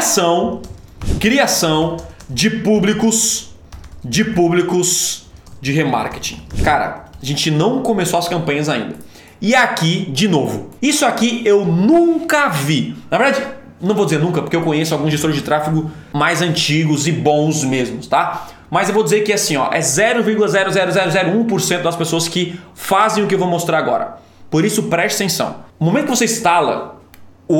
criação, criação de públicos, de públicos de remarketing. Cara, a gente não começou as campanhas ainda. E aqui, de novo, isso aqui eu nunca vi. Na verdade, não vou dizer nunca, porque eu conheço alguns gestores de tráfego mais antigos e bons mesmos, tá? Mas eu vou dizer que assim, ó, é 0,00001% das pessoas que fazem o que eu vou mostrar agora. Por isso, preste atenção. No momento que você instala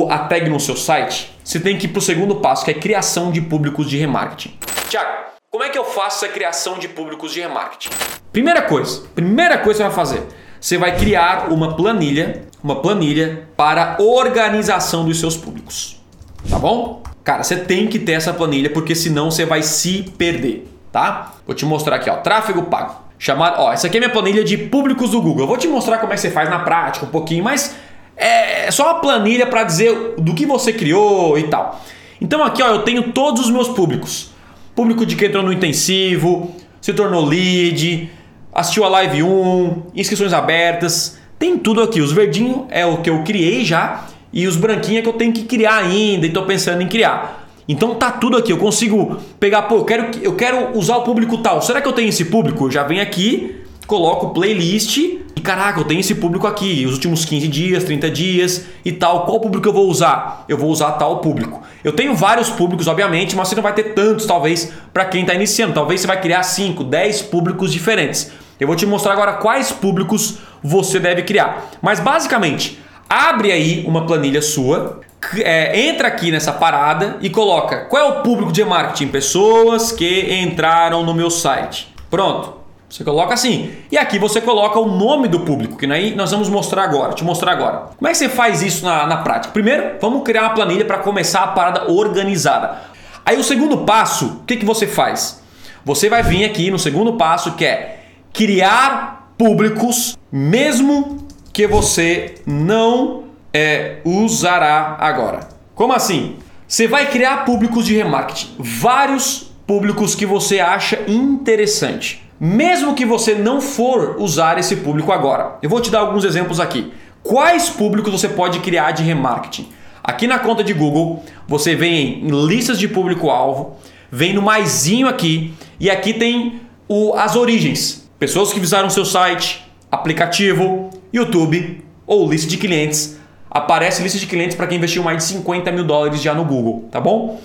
a tag no seu site, você tem que ir para o segundo passo, que é criação de públicos de remarketing. Tiago, como é que eu faço essa criação de públicos de remarketing? Primeira coisa, primeira coisa que você vai fazer, você vai criar uma planilha, uma planilha para organização dos seus públicos. Tá bom? Cara, você tem que ter essa planilha porque senão você vai se perder, tá? Vou te mostrar aqui, ó, tráfego pago. Chamado, ó, essa aqui é minha planilha de públicos do Google. Eu vou te mostrar como é que você faz na prática um pouquinho, mas é só uma planilha para dizer do que você criou e tal. Então aqui ó, eu tenho todos os meus públicos. Público de que entrou no intensivo, se tornou lead, assistiu a live 1, inscrições abertas, tem tudo aqui. Os verdinhos é o que eu criei já e os branquinhos é que eu tenho que criar ainda e estou pensando em criar. Então tá tudo aqui, eu consigo pegar, pô, eu quero, eu quero usar o público tal. Será que eu tenho esse público? Eu já vem aqui, coloco playlist e caraca, eu tenho esse público aqui, os últimos 15 dias, 30 dias e tal. Qual público eu vou usar? Eu vou usar tal público. Eu tenho vários públicos, obviamente, mas você não vai ter tantos, talvez, para quem está iniciando. Talvez você vai criar 5, 10 públicos diferentes. Eu vou te mostrar agora quais públicos você deve criar. Mas basicamente, abre aí uma planilha sua, é, entra aqui nessa parada e coloca qual é o público de marketing? Pessoas que entraram no meu site. Pronto. Você coloca assim. E aqui você coloca o nome do público, que aí nós vamos mostrar agora, te mostrar agora. Como é que você faz isso na, na prática? Primeiro, vamos criar uma planilha para começar a parada organizada. Aí o segundo passo, o que, que você faz? Você vai vir aqui no segundo passo, que é criar públicos, mesmo que você não é, usará agora. Como assim? Você vai criar públicos de remarketing, vários públicos que você acha interessante mesmo que você não for usar esse público agora. Eu vou te dar alguns exemplos aqui. Quais públicos você pode criar de remarketing? Aqui na conta de Google, você vem em listas de público-alvo, vem no maisinho aqui e aqui tem o, as origens. Pessoas que visitaram seu site, aplicativo, YouTube ou lista de clientes. Aparece lista de clientes para quem investiu mais de 50 mil dólares já no Google, tá bom?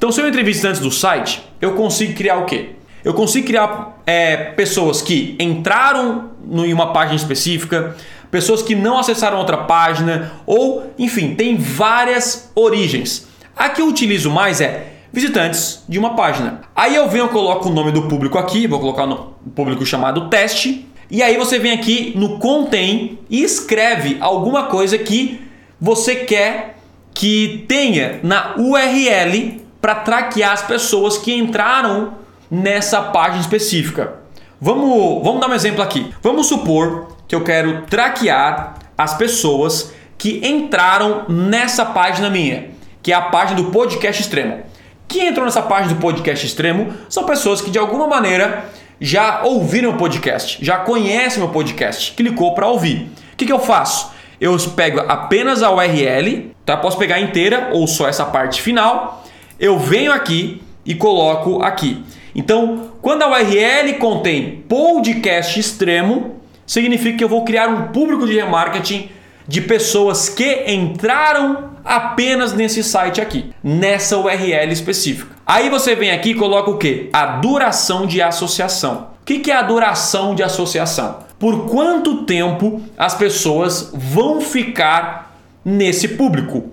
Então, se eu entrevista antes do site, eu consigo criar o quê? Eu consigo criar é, pessoas que entraram em uma página específica, pessoas que não acessaram outra página, ou enfim, tem várias origens. A que eu utilizo mais é visitantes de uma página. Aí eu venho, eu coloco o nome do público aqui, vou colocar no público chamado teste, e aí você vem aqui no contém e escreve alguma coisa que você quer que tenha na URL para traquear as pessoas que entraram nessa página específica. Vamos, vamos dar um exemplo aqui. Vamos supor que eu quero traquear as pessoas que entraram nessa página minha, que é a página do podcast extremo. Quem entrou nessa página do podcast extremo são pessoas que de alguma maneira já ouviram o podcast, já conhecem meu podcast, clicou para ouvir. O que, que eu faço? Eu pego apenas a URL, tá? Posso pegar inteira ou só essa parte final. Eu venho aqui e coloco aqui. Então, quando a URL contém podcast extremo, significa que eu vou criar um público de remarketing de pessoas que entraram apenas nesse site aqui, nessa URL específica. Aí você vem aqui e coloca o que? A duração de associação. O que é a duração de associação? Por quanto tempo as pessoas vão ficar nesse público?